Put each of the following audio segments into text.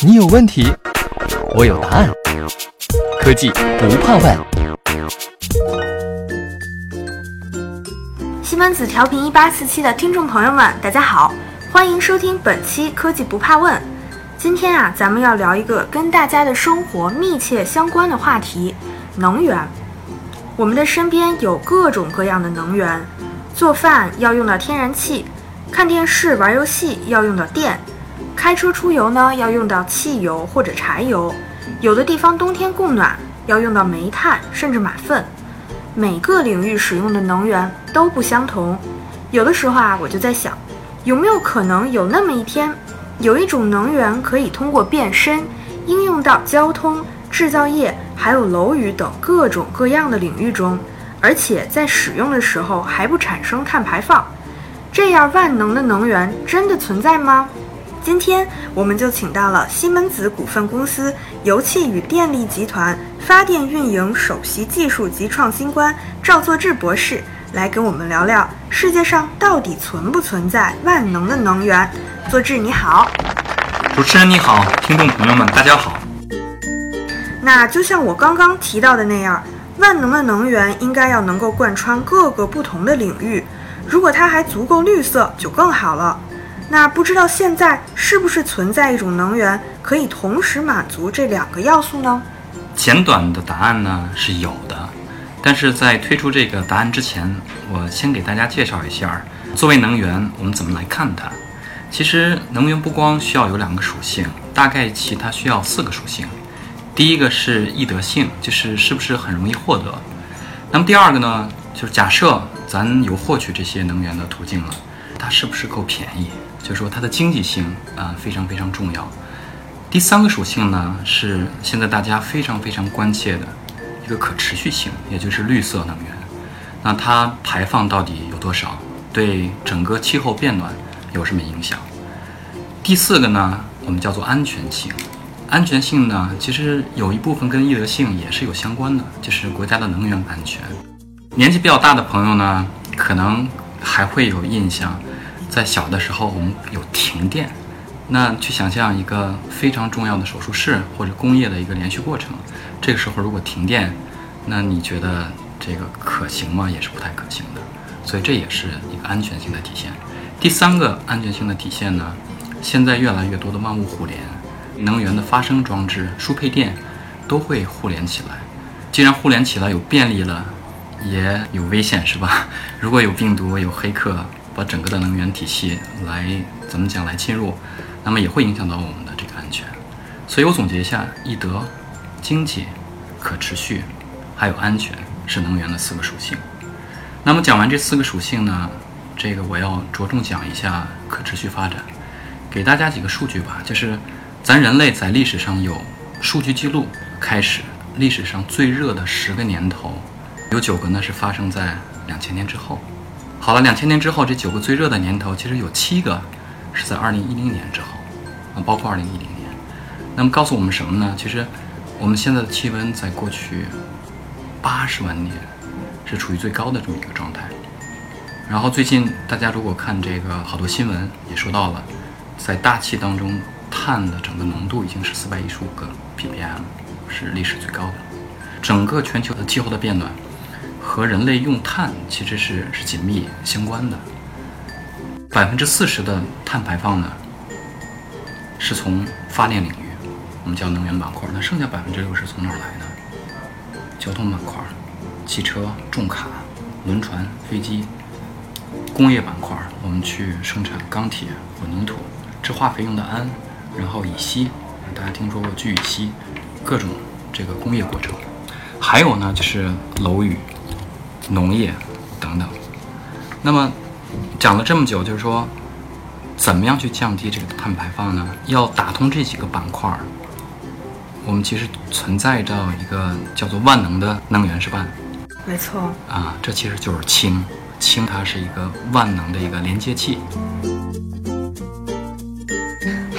你有问题，我有答案。科技不怕问。西门子调频一八四七的听众朋友们，大家好，欢迎收听本期《科技不怕问》。今天啊，咱们要聊一个跟大家的生活密切相关的话题——能源。我们的身边有各种各样的能源，做饭要用到天然气，看电视、玩游戏要用到电，开车出游呢要用到汽油或者柴油，有的地方冬天供暖要用到煤炭甚至马粪。每个领域使用的能源都不相同，有的时候啊，我就在想，有没有可能有那么一天，有一种能源可以通过变身，应用到交通、制造业还有楼宇等各种各样的领域中，而且在使用的时候还不产生碳排放？这样万能的能源真的存在吗？今天我们就请到了西门子股份公司油气与电力集团发电运营首席技术及创新官赵作志博士，来跟我们聊聊世界上到底存不存在万能的能源。作志你好，主持人你好，听众朋友们大家好。那就像我刚刚提到的那样，万能的能源应该要能够贯穿各个不同的领域，如果它还足够绿色，就更好了。那不知道现在是不是存在一种能源可以同时满足这两个要素呢？简短的答案呢是有的，但是在推出这个答案之前，我先给大家介绍一下，作为能源我们怎么来看它。其实能源不光需要有两个属性，大概其它需要四个属性。第一个是易得性，就是是不是很容易获得。那么第二个呢，就是假设咱有获取这些能源的途径了，它是不是够便宜？就是说它的经济性啊非常非常重要。第三个属性呢是现在大家非常非常关切的一个可持续性，也就是绿色能源。那它排放到底有多少？对整个气候变暖有什么影响？第四个呢，我们叫做安全性。安全性呢，其实有一部分跟易得性也是有相关的，就是国家的能源安全。年纪比较大的朋友呢，可能还会有印象。在小的时候，我们有停电，那去想象一个非常重要的手术室或者工业的一个连续过程，这个时候如果停电，那你觉得这个可行吗？也是不太可行的。所以这也是一个安全性的体现。第三个安全性的体现呢，现在越来越多的万物互联，能源的发生装置、输配电都会互联起来。既然互联起来有便利了，也有危险，是吧？如果有病毒、有黑客。把整个的能源体系来怎么讲来切入，那么也会影响到我们的这个安全。所以我总结一下：易得、经济、可持续，还有安全，是能源的四个属性。那么讲完这四个属性呢，这个我要着重讲一下可持续发展，给大家几个数据吧。就是咱人类在历史上有数据记录开始，历史上最热的十个年头，有九个呢是发生在两千年之后。好了，两千年之后，这九个最热的年头，其实有七个是在二零一零年之后，啊，包括二零一零年。那么告诉我们什么呢？其实我们现在的气温在过去八十万年是处于最高的这么一个状态。然后最近大家如果看这个好多新闻也说到了，在大气当中碳的整个浓度已经是四百一十五个 ppm，是历史最高的。整个全球的气候的变暖。和人类用碳其实是是紧密相关的。百分之四十的碳排放呢，是从发电领域，我们叫能源板块。那剩下百分之六十从哪儿来呢？交通板块，汽车、重卡、轮船、飞机；工业板块，我们去生产钢铁、混凝土、制化肥用的氨，然后乙烯，大家听说过聚乙烯，各种这个工业过程。还有呢，就是楼宇。农业等等，那么讲了这么久，就是说，怎么样去降低这个碳排放呢？要打通这几个板块儿，我们其实存在着一个叫做万能的能源，是吧？没错。啊，这其实就是氢，氢它是一个万能的一个连接器。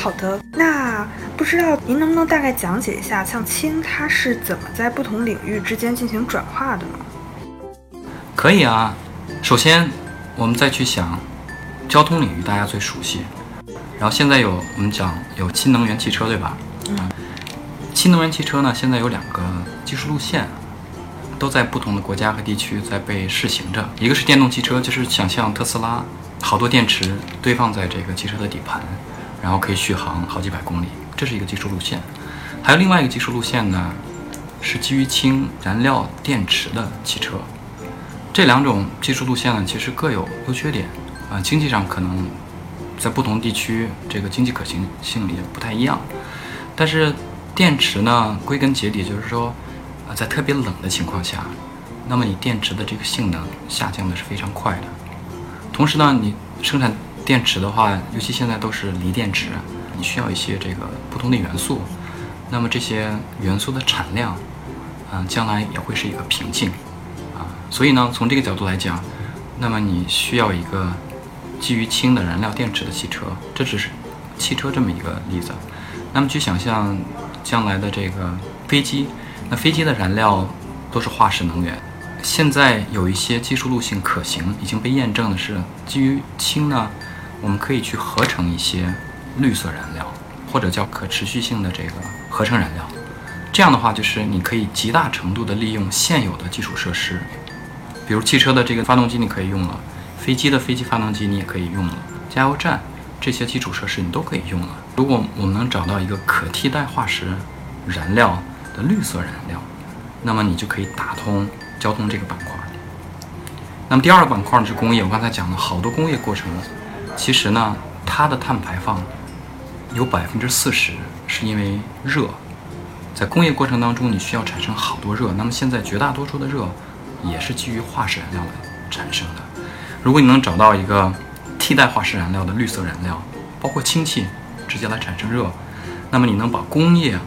好的，那不知道您能不能大概讲解一下，像氢它是怎么在不同领域之间进行转化的呢？可以啊，首先我们再去想，交通领域大家最熟悉，然后现在有我们讲有新能源汽车，对吧？嗯。新能源汽车呢，现在有两个技术路线，都在不同的国家和地区在被试行着。一个是电动汽车，就是想象特斯拉，好多电池堆放在这个汽车的底盘，然后可以续航好几百公里，这是一个技术路线。还有另外一个技术路线呢，是基于氢燃料电池的汽车。这两种技术路线呢，其实各有优缺点啊，经济上可能在不同地区这个经济可行性也不太一样，但是。电池呢，归根结底就是说，啊，在特别冷的情况下，那么你电池的这个性能下降的是非常快的。同时呢，你生产电池的话，尤其现在都是锂电池，你需要一些这个不同的元素，那么这些元素的产量，嗯，将来也会是一个瓶颈，所以呢，从这个角度来讲，那么你需要一个基于氢的燃料电池的汽车，这只是汽车这么一个例子。那么去想象。将来的这个飞机，那飞机的燃料都是化石能源。现在有一些技术路径可行，已经被验证的是基于氢呢，我们可以去合成一些绿色燃料，或者叫可持续性的这个合成燃料。这样的话，就是你可以极大程度的利用现有的基础设施，比如汽车的这个发动机你可以用了，飞机的飞机发动机你也可以用了，加油站。这些基础设施你都可以用了。如果我们能找到一个可替代化石燃料的绿色燃料，那么你就可以打通交通这个板块。那么第二个板块呢是工业。我刚才讲了好多工业过程，其实呢它的碳排放有百分之四十是因为热。在工业过程当中，你需要产生好多热。那么现在绝大多数的热也是基于化石燃料来产生的。如果你能找到一个。替代化石燃料的绿色燃料，包括氢气，直接来产生热，那么你能把工业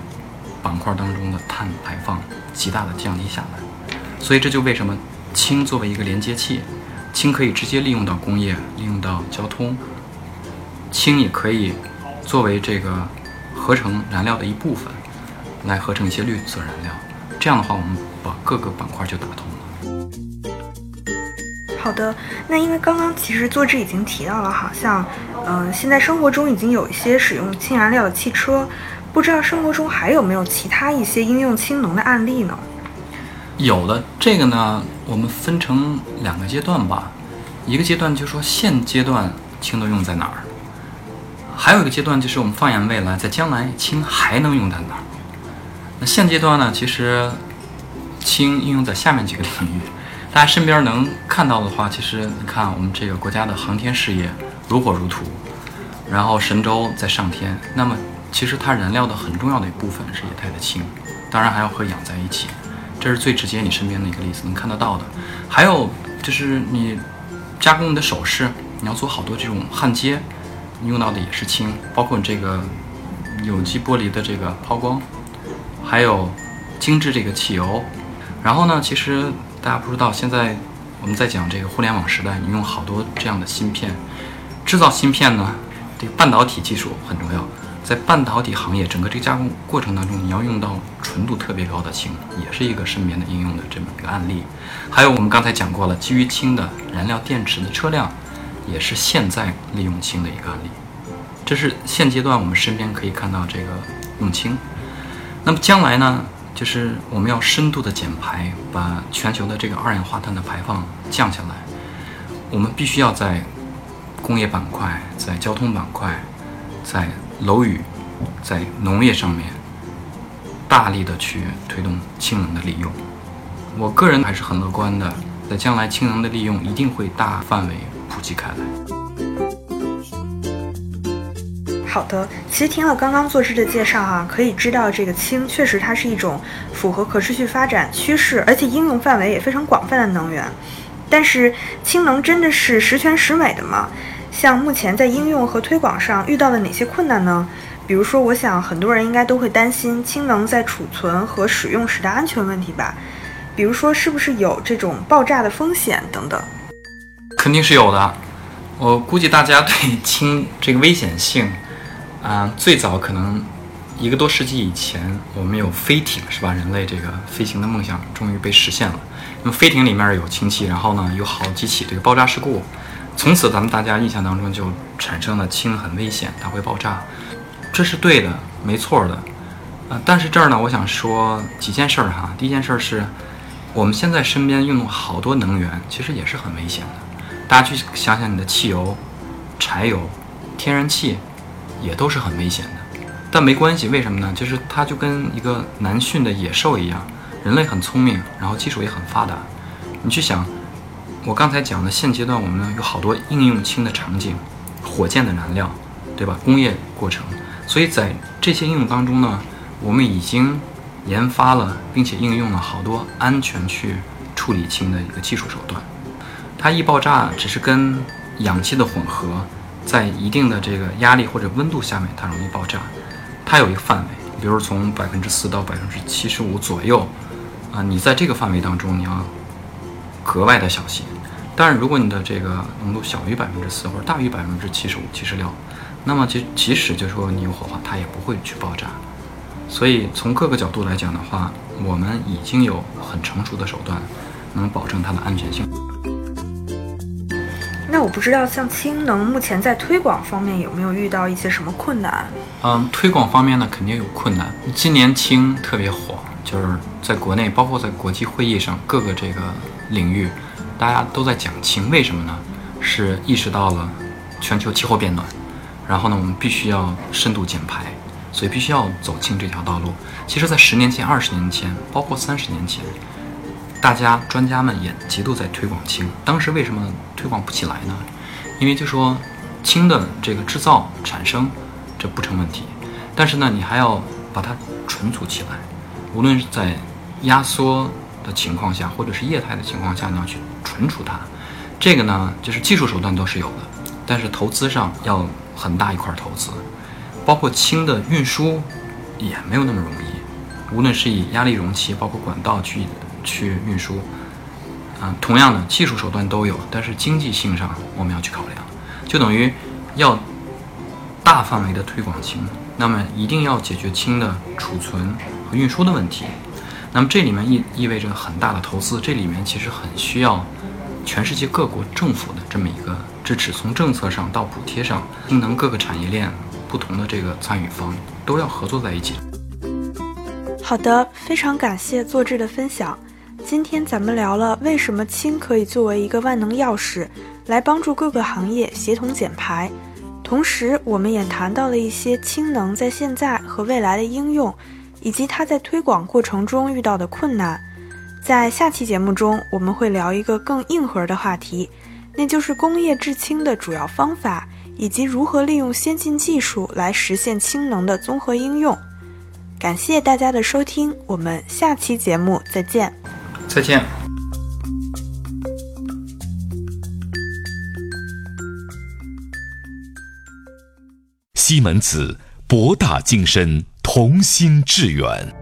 板块当中的碳排放极大的降低下来。所以这就为什么氢作为一个连接器，氢可以直接利用到工业，利用到交通，氢也可以作为这个合成燃料的一部分，来合成一些绿色燃料。这样的话，我们把各个板块就打通。好的，那因为刚刚其实作者已经提到了，好像，嗯，现在生活中已经有一些使用氢燃料的汽车，不知道生活中还有没有其他一些应用氢能的案例呢？有的，这个呢，我们分成两个阶段吧，一个阶段就是说现阶段氢都用在哪儿，还有一个阶段就是我们放眼未来，在将来氢还能用在哪儿。那现阶段呢，其实氢应用在下面几个领域。大家身边能看到的话，其实你看我们这个国家的航天事业如火如荼，然后神舟在上天，那么其实它燃料的很重要的一部分是液态的氢，当然还要和氧在一起，这是最直接你身边的一个例子能看得到的。还有就是你加工你的首饰，你要做好多这种焊接，用到的也是氢，包括你这个有机玻璃的这个抛光，还有精制这个汽油，然后呢，其实。大家不知道，现在我们在讲这个互联网时代，你用好多这样的芯片制造芯片呢，这个半导体技术很重要。在半导体行业整个这个加工过程当中，你要用到纯度特别高的氢，也是一个身边的应用的这么一个案例。还有我们刚才讲过了，基于氢的燃料电池的车辆，也是现在利用氢的一个案例。这是现阶段我们身边可以看到这个用氢。那么将来呢？就是我们要深度的减排，把全球的这个二氧化碳的排放降下来。我们必须要在工业板块、在交通板块、在楼宇、在农业上面大力的去推动氢能的利用。我个人还是很乐观的，在将来氢能的利用一定会大范围普及开来。好的，其实听了刚刚作者的介绍哈，可以知道这个氢确实它是一种符合可持续发展趋势，而且应用范围也非常广泛的能源。但是氢能真的是十全十美的吗？像目前在应用和推广上遇到了哪些困难呢？比如说，我想很多人应该都会担心氢能在储存和使用时的安全问题吧？比如说，是不是有这种爆炸的风险等等？肯定是有的。我估计大家对氢这个危险性。啊，最早可能一个多世纪以前，我们有飞艇，是吧？人类这个飞行的梦想终于被实现了。那么飞艇里面有氢气，然后呢，有好几起这个爆炸事故，从此咱们大家印象当中就产生了氢很危险，它会爆炸，这是对的，没错的。呃，但是这儿呢，我想说几件事儿哈。第一件事儿是，我们现在身边用好多能源，其实也是很危险的。大家去想想，你的汽油、柴油、天然气，也都是很危险的。但没关系，为什么呢？就是它就跟一个难驯的野兽一样，人类很聪明，然后技术也很发达。你去想，我刚才讲的现阶段我们有好多应用氢的场景，火箭的燃料，对吧？工业过程，所以在这些应用当中呢，我们已经研发了并且应用了好多安全去处理氢的一个技术手段。它易爆炸，只是跟氧气的混合，在一定的这个压力或者温度下面，它容易爆炸。它有一个范围，比如从百分之四到百分之七十五左右，啊，你在这个范围当中你要格外的小心。当然，如果你的这个浓度小于百分之四或者大于百分之七十五、七十六，那么即即使就说你有火花，它也不会去爆炸。所以从各个角度来讲的话，我们已经有很成熟的手段，能保证它的安全性。那我不知道，像氢能目前在推广方面有没有遇到一些什么困难？嗯，推广方面呢，肯定有困难。今年氢特别火，就是在国内，包括在国际会议上，各个这个领域，大家都在讲氢。为什么呢？是意识到了全球气候变暖，然后呢，我们必须要深度减排，所以必须要走氢这条道路。其实，在十年前、二十年前，包括三十年前。大家专家们也极度在推广氢，当时为什么推广不起来呢？因为就说氢的这个制造产生这不成问题，但是呢，你还要把它存储起来，无论是在压缩的情况下，或者是液态的情况下，你要去存储它，这个呢，就是技术手段都是有的，但是投资上要很大一块投资，包括氢的运输也没有那么容易，无论是以压力容器，包括管道去。去运输，啊，同样的技术手段都有，但是经济性上我们要去考量，就等于要大范围的推广氢，那么一定要解决氢的储存和运输的问题，那么这里面意意味着很大的投资，这里面其实很需要全世界各国政府的这么一个支持，从政策上到补贴上，氢能各个产业链不同的这个参与方都要合作在一起。好的，非常感谢作志的分享。今天咱们聊了为什么氢可以作为一个万能钥匙，来帮助各个行业协同减排。同时，我们也谈到了一些氢能在现在和未来的应用，以及它在推广过程中遇到的困难。在下期节目中，我们会聊一个更硬核的话题，那就是工业制氢的主要方法，以及如何利用先进技术来实现氢能的综合应用。感谢大家的收听，我们下期节目再见。再见。西门子，博大精深，同心致远。